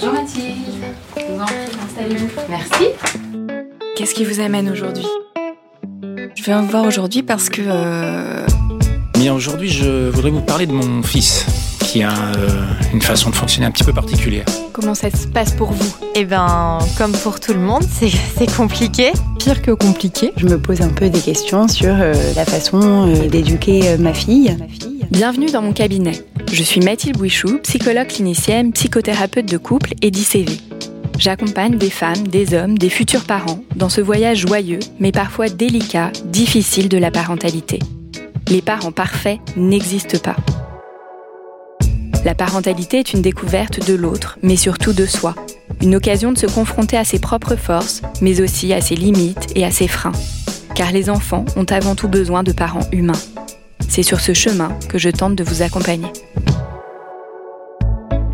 Bonjour Mathilde. Je vous en prie, installez-vous. Merci. Qu'est-ce qui vous amène aujourd'hui? Je viens vous voir aujourd'hui parce que... euh, Bien, aujourd'hui, je voudrais vous parler de mon fils, qui a euh, une façon de fonctionner un petit peu particulière. comment ça se passe pour vous? Eh ben, comme pour tout le monde, c'est c'est compliqué. Pire que compliqué. Je me pose un peu des questions sur euh, la façon euh, d'éduquer euh, ma fille. Bienvenue dans mon cabinet. Je suis Mathilde Bouichou, psychologue clinicienne, psychothérapeute de couple et d'ICV. J'accompagne des femmes, des hommes, des futurs parents dans ce voyage joyeux, mais parfois délicat, difficile de la parentalité. Les parents parfaits n'existent pas. La parentalité est une découverte de l'autre, mais surtout de soi. Une occasion de se confronter à ses propres forces, mais aussi à ses limites et à ses freins. Car les enfants ont avant tout besoin de parents humains. C'est sur ce chemin que je tente de vous accompagner.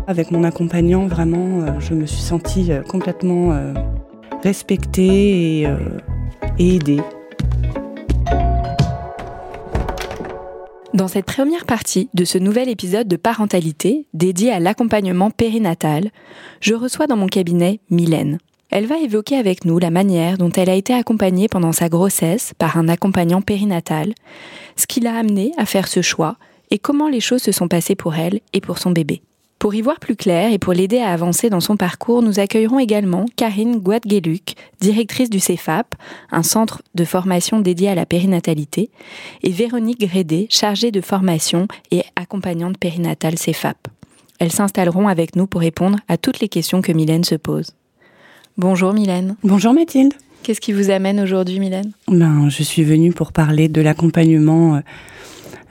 Avec mon accompagnant, vraiment, euh, je me suis sentie euh, complètement euh, respectée et, et aidée. Dans cette première partie de ce nouvel épisode de parentalité dédié à l'accompagnement périnatal, je reçois dans mon cabinet Mylène. Elle va évoquer avec nous la manière dont elle a été accompagnée pendant sa grossesse par un accompagnant périnatal, ce qui l'a amenée à faire ce choix et comment les choses se sont passées pour elle et pour son bébé. Pour y voir plus clair et pour l'aider à avancer dans son parcours, nous accueillerons également Karine Guadgueluc, directrice du CEFAP, un centre de formation dédié à la périnatalité, et Véronique Grédé, chargée de formation et accompagnante périnatale CEFAP. Elles s'installeront avec nous pour répondre à toutes les questions que Mylène se pose. Bonjour Mylène. Bonjour Mathilde. Qu'est-ce qui vous amène aujourd'hui Mylène? Ben, je suis venue pour parler de l'accompagnement euh,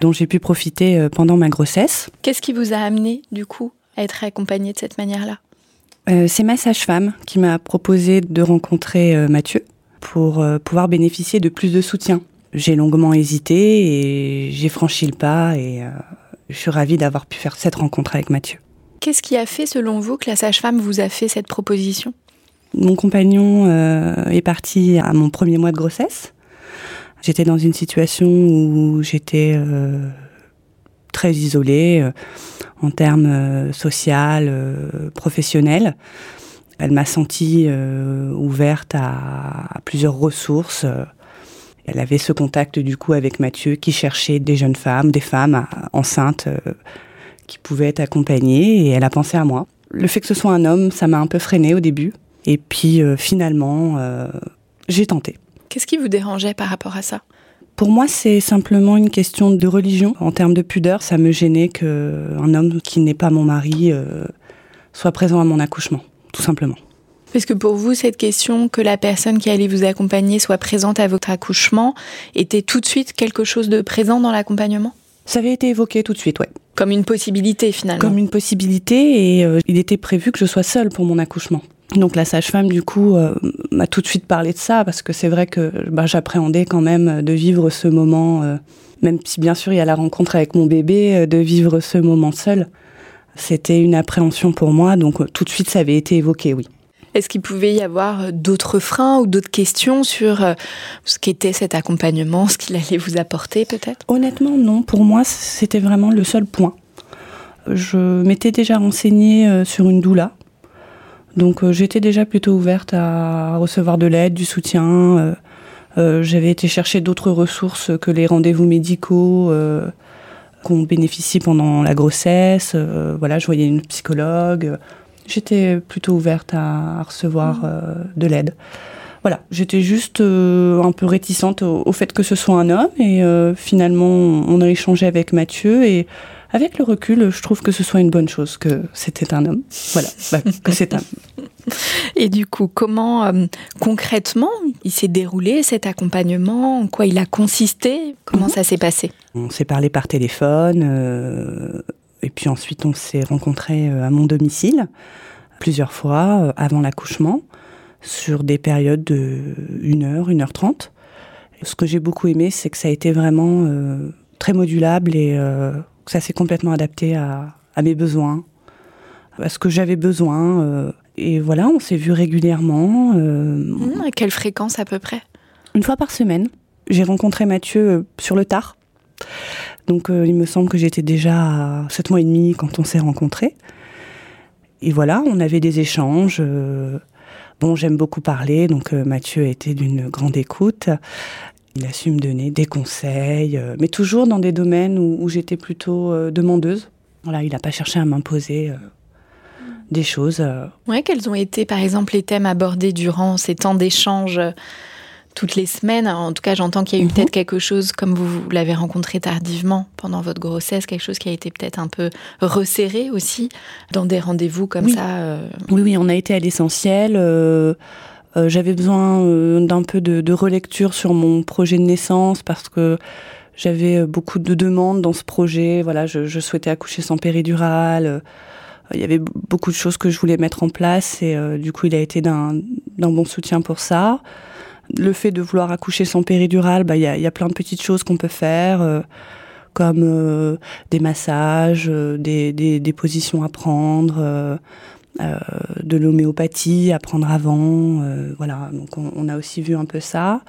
dont j'ai pu profiter euh, pendant ma grossesse. Qu'est-ce qui vous a amené du coup être accompagnée de cette manière-là Euh, C'est ma sage-femme qui m'a proposé de rencontrer euh, Mathieu pour euh, pouvoir bénéficier de plus de soutien. J'ai longuement hésité et j'ai franchi le pas et je suis ravie d'avoir pu faire cette rencontre avec Mathieu. Qu'est-ce qui a fait selon vous que la sage-femme vous a fait cette proposition? Mon compagnon est parti à mon premier mois de grossesse. J'étais dans une situation où j'étais très isolée euh, en termes euh, social, euh, professionnels. Elle m'a sentie ouverte à, plusieurs ressources. Elle avait ce contact du coup avec Mathieu qui cherchait des jeunes femmes, des femmes enceintes qui pouvaient être accompagnées et elle a pensé à moi. Le fait que ce soit un homme, ça m'a un peu freiné au début. Et puis finalement, j'ai tenté. Qu'est-ce qui vous dérangeait par rapport à ça? Pour moi, c'est simplement une question de religion. En termes de pudeur, ça me gênait qu'un homme qui n'est pas mon mari euh, soit présent à mon accouchement, tout simplement. Parce que pour vous, cette question que la personne qui allait vous accompagner soit présente à votre accouchement était tout de suite quelque chose de présent dans l'accompagnement? Ça avait été évoqué tout de suite, ouais. Comme une possibilité finalement. Comme une possibilité et euh, il était prévu que je sois seule pour mon accouchement. Donc la sage-femme, du coup, euh, m'a tout de suite parlé de ça parce que c'est vrai que bah, j'appréhendais quand même de vivre ce moment, euh, même si bien sûr il y a la rencontre avec mon bébé, euh, de vivre ce moment seul. C'était une appréhension pour moi, donc euh, tout de suite ça avait été évoqué, oui. Est-ce qu'il pouvait y avoir euh, d'autres freins ou d'autres questions sur euh, ce qu'était cet accompagnement, ce qu'il allait vous apporter peut-être? Honnêtement, non. Pour moi, c'était vraiment le seul point. Je m'étais déjà renseignée euh, sur une doula. Donc euh, j'étais déjà plutôt ouverte à recevoir de l'aide, du soutien. euh, euh, J'avais été chercher d'autres ressources que les rendez-vous médicaux euh, qu'on bénéficie pendant la grossesse. Euh, voilà, je voyais une psychologue. J'étais plutôt ouverte à, à recevoir euh, de l'aide. Voilà, j'étais juste euh, un peu réticente au, au fait que ce soit un homme et euh, finalement on a échangé avec Mathieu et Avec le recul, je trouve que ce soit une bonne chose que c'était un homme. Voilà, bah, que c'est un. Et du coup, comment euh, concrètement il s'est déroulé cet accompagnement? En quoi il a consisté? Comment mhm. ça s'est passé? On s'est parlé par téléphone, euh, et puis ensuite on s'est rencontrés euh, à mon domicile plusieurs fois avant l'accouchement, sur des périodes de 1 heure, 1 heure 30. Ce que j'ai beaucoup aimé, c'est que ça a été vraiment très modulable et ça s'est complètement adapté à, à, mes besoins, à ce que j'avais besoin et voilà, on s'est vu régulièrement. Euh, mmh, à quelle fréquence à peu près? Une fois par semaine. J'ai rencontré Mathieu euh, sur le tard. Donc euh, il me semble que j'étais déjà à 7 mois et demi quand on s'est rencontrés. Et voilà, on avait des échanges. bon, j'aime beaucoup parler, donc Mathieu a été d'une grande écoute. Il a su me donner des conseils, mais toujours dans des domaines où, où j'étais plutôt demandeuse. Voilà, il n'a pas cherché à m'imposer des choses. Euh. Ouais, quels ont été par exemple les thèmes abordés durant ces temps d'échange euh, toutes les semaines? En tout cas, j'entends qu'il y a eu mhm. peut-être quelque chose, comme vous, l'avez rencontré tardivement pendant votre grossesse, quelque chose qui a été peut-être un peu resserré aussi dans des rendez-vous comme ça. Euh? Oui, oui, on a été à l'essentiel. J'avais besoin d'un peu de, relecture sur mon projet de naissance parce que j'avais beaucoup de demandes dans ce projet. Voilà, je, souhaitais accoucher sans péridurale il y avait beaucoup de choses que je voulais mettre en place et euh, du coup il a été d'un bon soutien pour ça. Le fait de vouloir accoucher sans péridurale, bah, il y, a, y a plein de petites choses qu'on peut faire, euh, comme euh, des massages, des, positions à prendre, de l'homéopathie à prendre avant. voilà, donc on, a aussi vu un peu ça.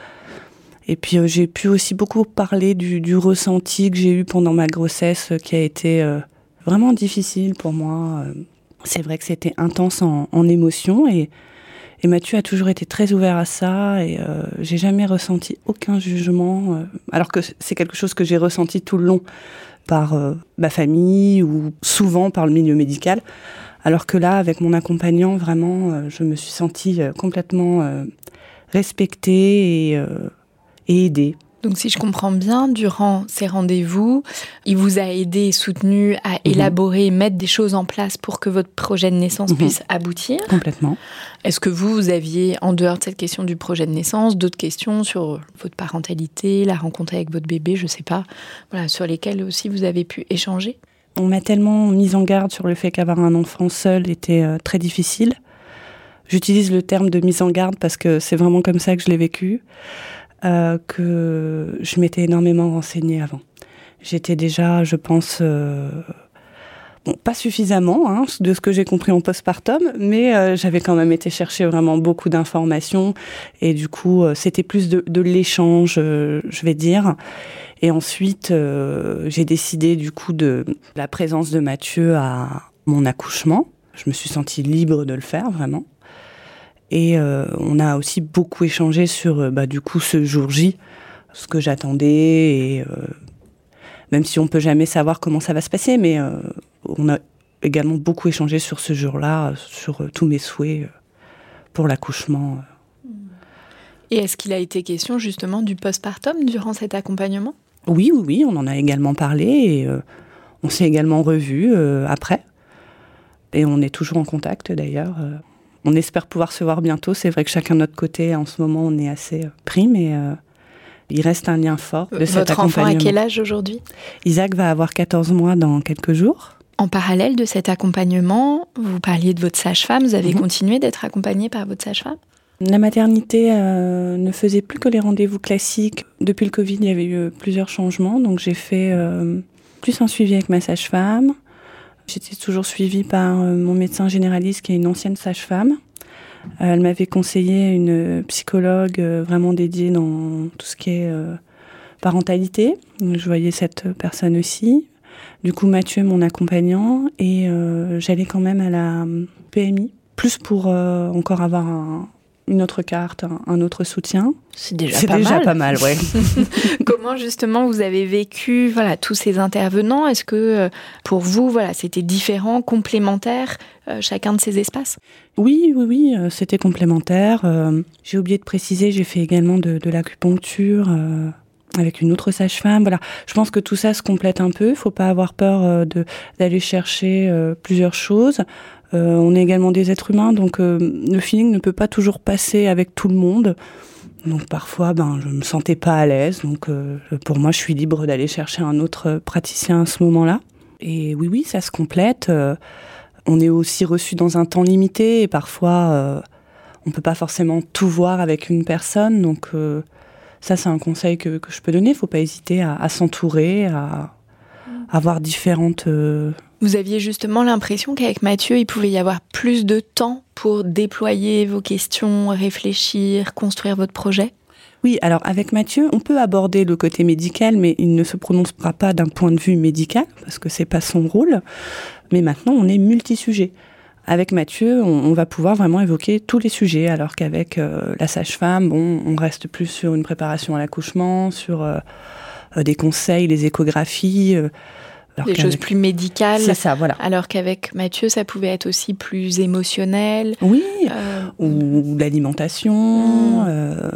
Et puis j'ai pu aussi beaucoup parler du, ressenti que j'ai eu pendant ma grossesse, qui a été vraiment difficile pour moi. Euh, c'est vrai que c'était intense en, émotion et, Mathieu a toujours été très ouvert à ça et euh, j'ai jamais ressenti aucun jugement, euh, alors que c'est quelque chose que j'ai ressenti tout le long par euh, ma famille ou souvent par le milieu médical. Alors que là, avec mon accompagnant, vraiment, je me suis sentie complètement respectée et, et aidée. Donc si je comprends bien, durant ces rendez-vous, il vous a aidé et soutenu à mhm. élaborer et mettre des choses en place pour que votre projet de naissance mhm. puisse aboutir. Complètement. Est-ce que vous, vous aviez, en dehors de cette question du projet de naissance, d'autres questions sur votre parentalité, la rencontre avec votre bébé, je ne sais pas, voilà, sur lesquelles aussi vous avez pu échanger? On m'a tellement mis en garde sur le fait qu'avoir un enfant seul était euh, très difficile. J'utilise le terme de mise en garde parce que c'est vraiment comme ça que je l'ai vécu. Euh, que je m'étais énormément renseignée avant. J'étais déjà, je pense, euh, bon, pas suffisamment hein, de ce que j'ai compris en postpartum, mais euh, j'avais quand même été chercher vraiment beaucoup d'informations et du coup, c'était plus de, de l'échange, je vais dire. Et ensuite, j'ai décidé du coup de la présence de Mathieu à mon accouchement. Je me suis sentie libre de le faire vraiment. Et euh, on a aussi beaucoup échangé sur, euh, bah, du coup, ce jour J, ce que j'attendais, et euh, même si on peut jamais savoir comment ça va se passer, mais on a également beaucoup échangé sur ce jour-là, sur tous mes souhaits pour l'accouchement. Et est-ce qu'il a été question justement du postpartum durant cet accompagnement? Oui, oui, oui, on en a également parlé et on s'est également revus après. Et on est toujours en contact d'ailleurs on espère pouvoir se voir bientôt. C'est vrai que chacun de notre côté, en ce moment, on est assez euh, pris, mais euh, il reste un lien fort de cet Votre enfant a quel âge aujourd'hui? Isaac va avoir 14 mois dans quelques jours. En parallèle de cet accompagnement, vous parliez de votre sage-femme, vous avez mhm. continué d'être accompagné par votre sage-femme? La maternité euh, ne faisait plus que les rendez-vous classiques. Depuis le Covid, il y avait eu plusieurs changements, donc j'ai fait plus un suivi avec ma sage-femme, J'étais toujours suivie par euh, mon médecin généraliste qui est une ancienne sage-femme. Euh, elle m'avait conseillé une psychologue euh, vraiment dédiée dans tout ce qui est parentalité. Je voyais cette personne aussi. Du coup, Mathieu, mon accompagnant, et j'allais quand même à la PMI, plus pour encore avoir un, une autre carte, un, autre soutien. C'est déjà, pas, déjà mal. pas mal. ouais. Comment justement vous avez vécu voilà tous ces intervenants? Est-ce que euh, pour vous voilà c'était différent, complémentaire euh, chacun de ces espaces? Oui, oui, oui, euh, c'était complémentaire. j'ai oublié de préciser, j'ai fait également de, de l'acupuncture avec une autre sage-femme. Voilà, je pense que tout ça se complète un peu. Il faut pas avoir peur de d'aller chercher plusieurs choses. on est également des êtres humains, donc le feeling ne peut pas toujours passer avec tout le monde. Donc parfois, ben, je me sentais pas à l'aise. Donc pour moi, je suis libre d'aller chercher un autre praticien à ce moment-là. Et oui, oui, ça se complète. on est aussi reçu dans un temps limité et parfois on peut pas forcément tout voir avec une personne. Donc euh, ça, c'est un conseil que, je peux donner. Il faut pas hésiter à, s'entourer, à, avoir différentes... Euh, Vous aviez justement l'impression qu'avec Mathieu, il pouvait y avoir plus de temps pour déployer vos questions, réfléchir, construire votre projet? Oui, alors avec Mathieu, on peut aborder le côté médical, mais il ne se prononcera pas d'un point de vue médical, parce que c'est pas son rôle. Mais maintenant, on est multi-sujet. Avec Mathieu, on, va pouvoir vraiment évoquer tous les sujets, alors qu'avec euh, la sage-femme, bon, on reste plus sur une préparation à l'accouchement, sur euh, euh, des conseils, les échographies. des choses plus médicales. C'est ça, voilà. Alors qu'avec Mathieu, ça pouvait être aussi plus émotionnel. Oui, ou l'alimentation, mmh.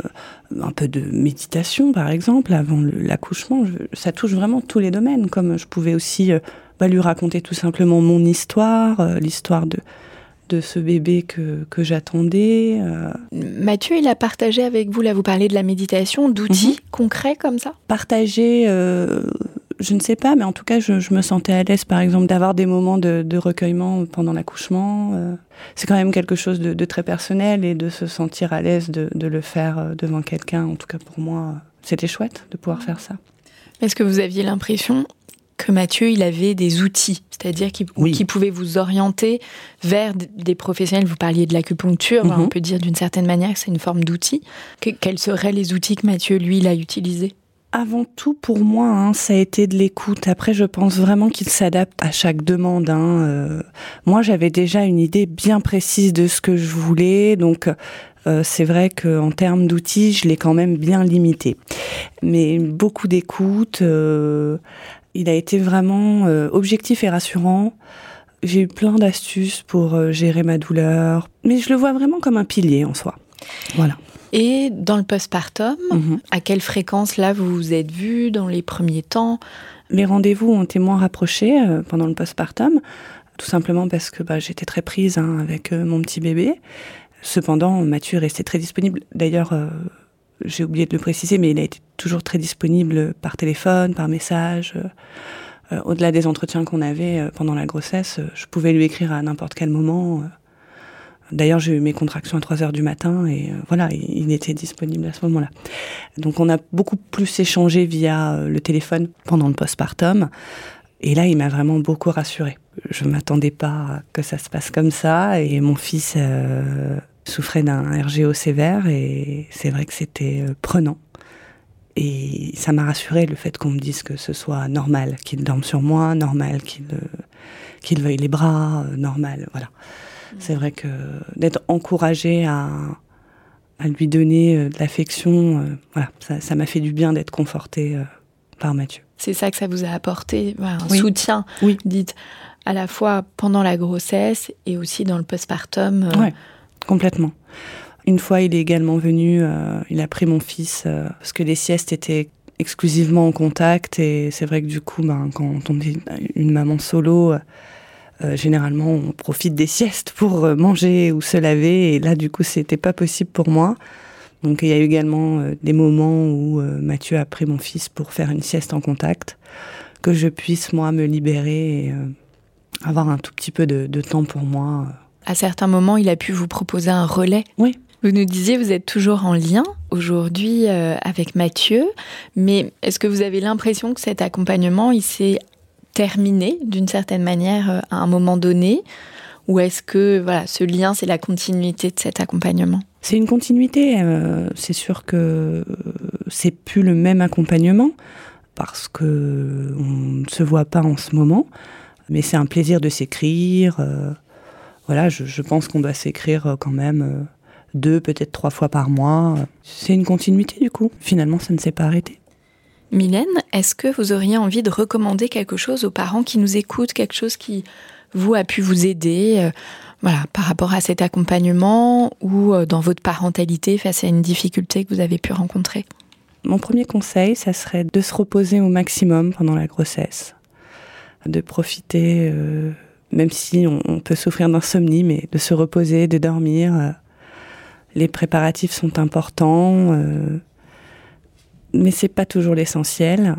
un peu de méditation, par exemple, avant l'accouchement. Ça touche vraiment tous les domaines, comme je pouvais aussi bah, lui raconter tout simplement mon histoire, euh, l'histoire de, de ce bébé que, que j'attendais. Euh. Mathieu, il a partagé avec vous, là vous parlez de la méditation, d'outils mhm. concrets comme ça? Partager, euh, je ne sais pas, mais en tout cas, je, je me sentais à l'aise, par exemple, d'avoir des moments de, de recueillement pendant l'accouchement. c'est quand même quelque chose de, de, très personnel et de se sentir à l'aise de, de, le faire devant quelqu'un, en tout cas pour moi, c'était chouette de pouvoir faire ça. Est-ce que vous aviez l'impression que Mathieu, il avait des outils, c'est-à-dire qu'il pouvait vous orienter vers des professionnels. Vous parliez de l'acupuncture, on mhm. peut dire d'une certaine manière que c'est une forme d'outil. quels seraient les outils que Mathieu, lui, il a utilisés? Avant tout, pour moi, hein, ça a été de l'écoute. Après, je pense vraiment qu'il s'adapte à chaque demande. Hein. Euh, moi, j'avais déjà une idée bien précise de ce que je voulais, donc euh, c'est vrai qu'en termes d'outils, je l'ai quand même bien limité. Mais beaucoup d'écoute. Euh, il a été vraiment euh, objectif et rassurant. J'ai eu plein d'astuces pour euh, gérer ma douleur, mais je le vois vraiment comme un pilier en soi. Voilà. Et dans le postpartum, mhm. à quelle fréquence là vous vous êtes vu dans les premiers temps? Les rendez-vous ont été moins rapprochés euh, pendant le postpartum, tout simplement parce que bah, j'étais très prise hein, avec mon petit bébé. Cependant, Mathieu restait très disponible. D'ailleurs, j'ai oublié de le préciser, mais il a été toujours très disponible par téléphone, par message. Euh, euh, au-delà des entretiens qu'on avait euh, pendant la grossesse, je pouvais lui écrire à n'importe quel moment. D'ailleurs, j'ai eu mes contractions à 3 heures du matin et voilà, il, était disponible à ce moment-là. Donc, on a beaucoup plus échangé via le téléphone pendant le postpartum. Et là, il m'a vraiment beaucoup rassurée. Je m'attendais pas que ça se passe comme ça et mon fils souffrait d'un RGO sévère et c'est vrai que c'était euh, prenant. Et ça m'a rassuré le fait qu'on me dise que ce soit normal qu'il dorme sur moi, normal qu'il euh, veuille les bras, euh, normal, voilà. Mm. C'est vrai que d'être encouragé à, à lui donner de l'affection, voilà, ça m'a fait du bien d'être conforté par Mathieu. C'est ça que ça vous a apporté, un soutien, oui. dites, à la fois pendant la grossesse et aussi dans le postpartum. Complètement. Une fois, il est également venu, euh, il a pris mon fils, euh, parce que les siestes étaient exclusivement en contact, et c'est vrai que du coup, ben, quand on est une maman solo, euh, généralement, on profite des siestes pour manger ou se laver, et là, du coup, c'était pas possible pour moi. Donc, il y a eu également des moments où Mathieu a pris mon fils pour faire une sieste en contact, que je puisse, moi, me libérer et avoir un tout petit peu de, de temps pour moi à certains moments, il a pu vous proposer un relais? Oui. Vous nous disiez, vous êtes toujours en lien aujourd'hui euh, avec Mathieu, mais est-ce que vous avez l'impression que cet accompagnement, il s'est terminé d'une certaine manière euh, à un moment donné? Ou est-ce que voilà, ce lien, c'est la continuité de cet accompagnement? C'est une continuité. Euh, c'est sûr que c'est plus le même accompagnement parce que on ne se voit pas en ce moment, mais c'est un plaisir de s'écrire voilà, je, pense qu'on doit s'écrire quand même deux, peut-être trois fois par mois. C'est une continuité du coup. Finalement, ça ne s'est pas arrêté. Mylène, est-ce que vous auriez envie de recommander quelque chose aux parents qui nous écoutent, quelque chose qui vous a pu vous aider euh, voilà, par rapport à cet accompagnement ou dans votre parentalité face à une difficulté que vous avez pu rencontrer? Mon premier conseil, ça serait de se reposer au maximum pendant la grossesse, de profiter, euh, même si on, peut souffrir d'insomnie, mais de se reposer, de dormir. Euh, les préparatifs sont importants, euh, mais c'est pas toujours l'essentiel.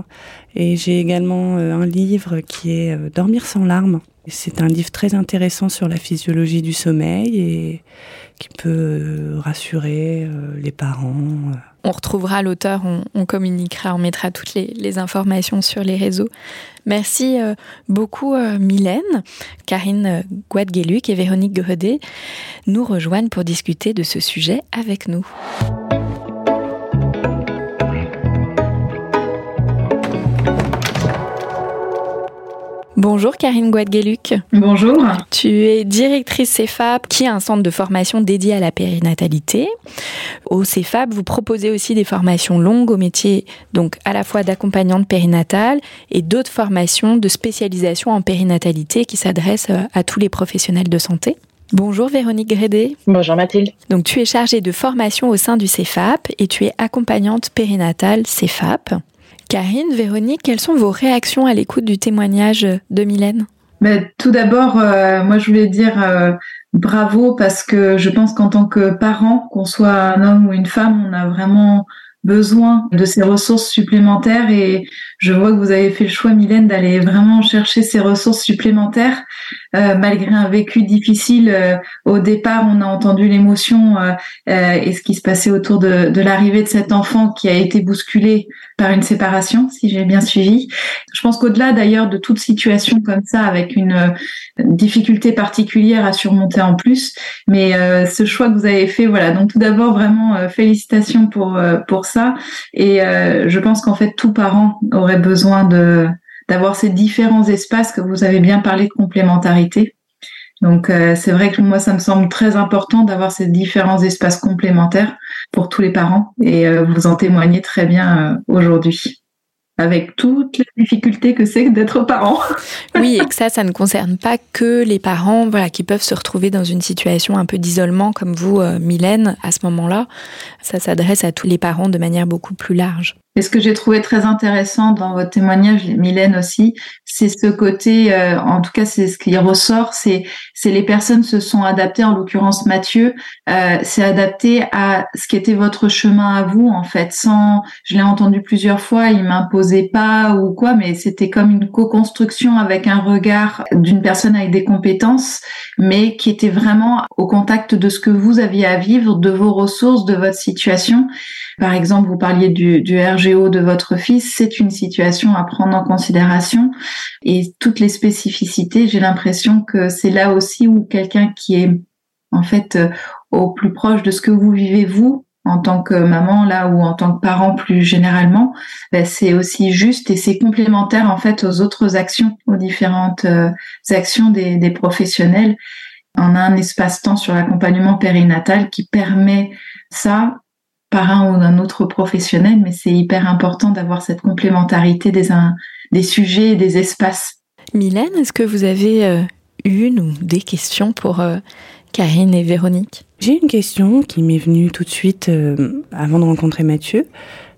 Et j'ai également un livre qui est Dormir sans larmes. C'est un livre très intéressant sur la physiologie du sommeil et qui peut rassurer les parents on retrouvera l'auteur, on, communiquera, on mettra toutes les, informations sur les réseaux. Merci euh, beaucoup euh, Mylène, Karine euh, Guadgueluc et Véronique Gredet nous rejoignent pour discuter de ce sujet avec nous. Bonjour Karine Guadgueluc. Bonjour. Tu es directrice CEFAP, qui est un centre de formation dédié à la périnatalité. Au CEFAP, vous proposez aussi des formations longues au métier, donc à la fois d'accompagnante périnatale et d'autres formations de spécialisation en périnatalité qui s'adressent à tous les professionnels de santé. Bonjour Véronique Grédé. Bonjour Mathilde. Donc tu es chargée de formation au sein du CEFAP et tu es accompagnante périnatale CEFAP. Karine, Véronique, quelles sont vos réactions à l'écoute du témoignage de Mylène? Ben, Tout d'abord, euh, moi je voulais dire euh, bravo parce que je pense qu'en tant que parent, qu'on soit un homme ou une femme, on a vraiment besoin de ces ressources supplémentaires et je vois que vous avez fait le choix, Mylène, d'aller vraiment chercher ces ressources supplémentaires euh, malgré un vécu difficile. Euh, au départ, on a entendu l'émotion euh, et ce qui se passait autour de, de l'arrivée de cet enfant qui a été bousculé par une séparation, si j'ai bien suivi. Je pense qu'au-delà d'ailleurs de toute situation comme ça, avec une difficulté particulière à surmonter en plus, mais ce choix que vous avez fait, voilà. Donc tout d'abord, vraiment félicitations pour pour ça. Et je pense qu'en fait, tout parent aurait besoin de d'avoir ces différents espaces que vous avez bien parlé de complémentarité. Donc euh, c'est vrai que moi ça me semble très important d'avoir ces différents espaces complémentaires pour tous les parents et euh, vous en témoignez très bien euh, aujourd'hui avec toutes les difficultés que c'est d'être parent. oui, et que ça, ça ne concerne pas que les parents voilà, qui peuvent se retrouver dans une situation un peu d'isolement comme vous, Mylène, à ce moment-là. Ça s'adresse à tous les parents de manière beaucoup plus large. Et ce que j'ai trouvé très intéressant dans votre témoignage, Mylène aussi, c'est ce côté, euh, en tout cas c'est ce qui ressort, c'est c'est les personnes se sont adaptées, en l'occurrence Mathieu, euh, s'est adapté à ce qui était votre chemin à vous en fait, sans, je l'ai entendu plusieurs fois, il m'imposait pas ou quoi, mais c'était comme une co-construction avec un regard d'une personne avec des compétences, mais qui était vraiment au contact de ce que vous aviez à vivre, de vos ressources, de votre situation. Par exemple, vous parliez du, du RGO de votre fils, c'est une situation à prendre en considération et toutes les spécificités, j'ai l'impression que c'est là aussi où quelqu'un qui est en fait euh, au plus proche de ce que vous vivez vous en tant que maman là ou en tant que parent plus généralement, ben, c'est aussi juste et c'est complémentaire en fait aux autres actions, aux différentes euh, actions des, des professionnels. On a un espace-temps sur l'accompagnement périnatal qui permet ça par un ou un autre professionnel, mais c'est hyper important d'avoir cette complémentarité des, des sujets et des espaces. Mylène, est-ce que vous avez euh, une ou des questions pour euh, Karine et Véronique? J'ai une question qui m'est venue tout de suite euh, avant de rencontrer Mathieu.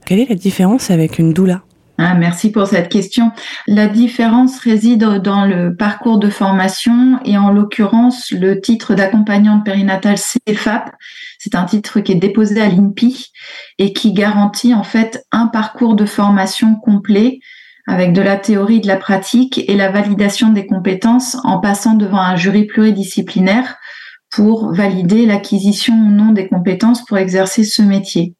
Quelle est la différence avec une doula? Ah, merci pour cette question. La différence réside dans le parcours de formation et en l'occurrence le titre d'accompagnante périnatale CFAP. C'est un titre qui est déposé à l'INPI et qui garantit en fait un parcours de formation complet avec de la théorie, de la pratique et la validation des compétences en passant devant un jury pluridisciplinaire pour valider l'acquisition ou non des compétences pour exercer ce métier.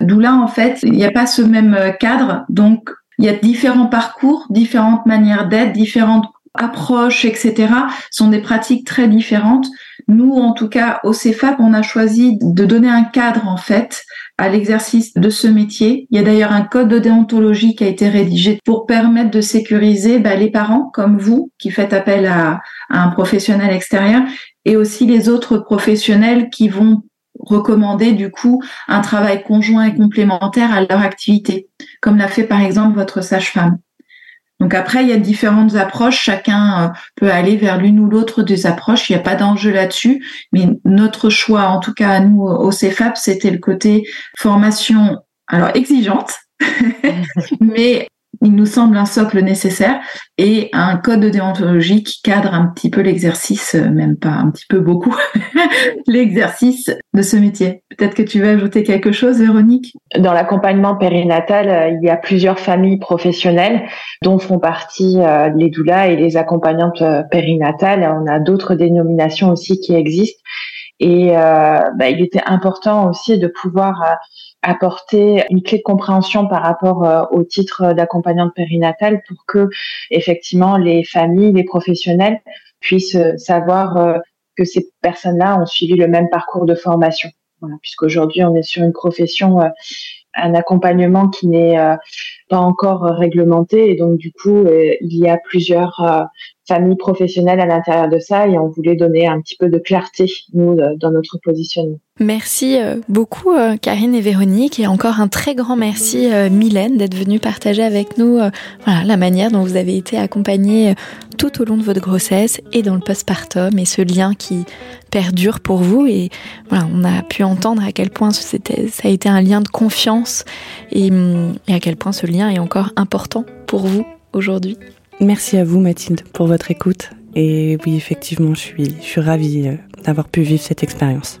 D'où là, en fait, il n'y a pas ce même cadre. Donc, il y a différents parcours, différentes manières d'être, différentes approches, etc. sont des pratiques très différentes. Nous, en tout cas, au CEFAP, on a choisi de donner un cadre, en fait, à l'exercice de ce métier. Il y a d'ailleurs un code de déontologie qui a été rédigé pour permettre de sécuriser bah, les parents comme vous qui faites appel à, un professionnel extérieur et aussi les autres professionnels qui vont recommander du coup un travail conjoint et complémentaire à leur activité, comme l'a fait par exemple votre sage-femme. Donc après, il y a différentes approches. Chacun euh, peut aller vers l'une ou l'autre des approches. Il n'y a pas d'enjeu là-dessus. Mais notre choix, en tout cas à nous au CEFAP, c'était le côté formation alors exigeante, mais il nous semble un socle nécessaire et un code de déontologie qui cadre un petit peu l'exercice, euh, même pas un petit peu beaucoup, l'exercice de ce métier. Peut-être que tu veux ajouter quelque chose, Véronique? Dans l'accompagnement périnatal, euh, il y a plusieurs familles professionnelles dont font partie euh, les doulas et les accompagnantes périnatales. On a d'autres dénominations aussi qui existent. Et bah, il était important aussi de pouvoir apporter une clé de compréhension par rapport euh, au titre d'accompagnante périnatale pour que effectivement les familles, les professionnels puissent euh, savoir euh, que ces personnes-là ont suivi le même parcours de formation. Voilà, puisqu'aujourd'hui on est sur une profession, un accompagnement qui n'est pas encore réglementé et donc du coup il y a plusieurs familles professionnelles à l'intérieur de ça et on voulait donner un petit peu de clarté nous dans notre positionnement. Merci euh, beaucoup euh, Karine et Véronique et encore un très grand merci euh, Mylène d'être venue partager avec nous voilà, la manière dont vous avez été accompagnée tout au long de votre grossesse et dans le postpartum et ce lien qui perdure pour vous et voilà on a pu entendre à quel point ça a été un lien de confiance et, et à quel point ce lien est encore important pour vous aujourd'hui. Merci à vous Mathilde pour votre écoute et oui effectivement je suis, je suis ravie d'avoir pu vivre cette expérience.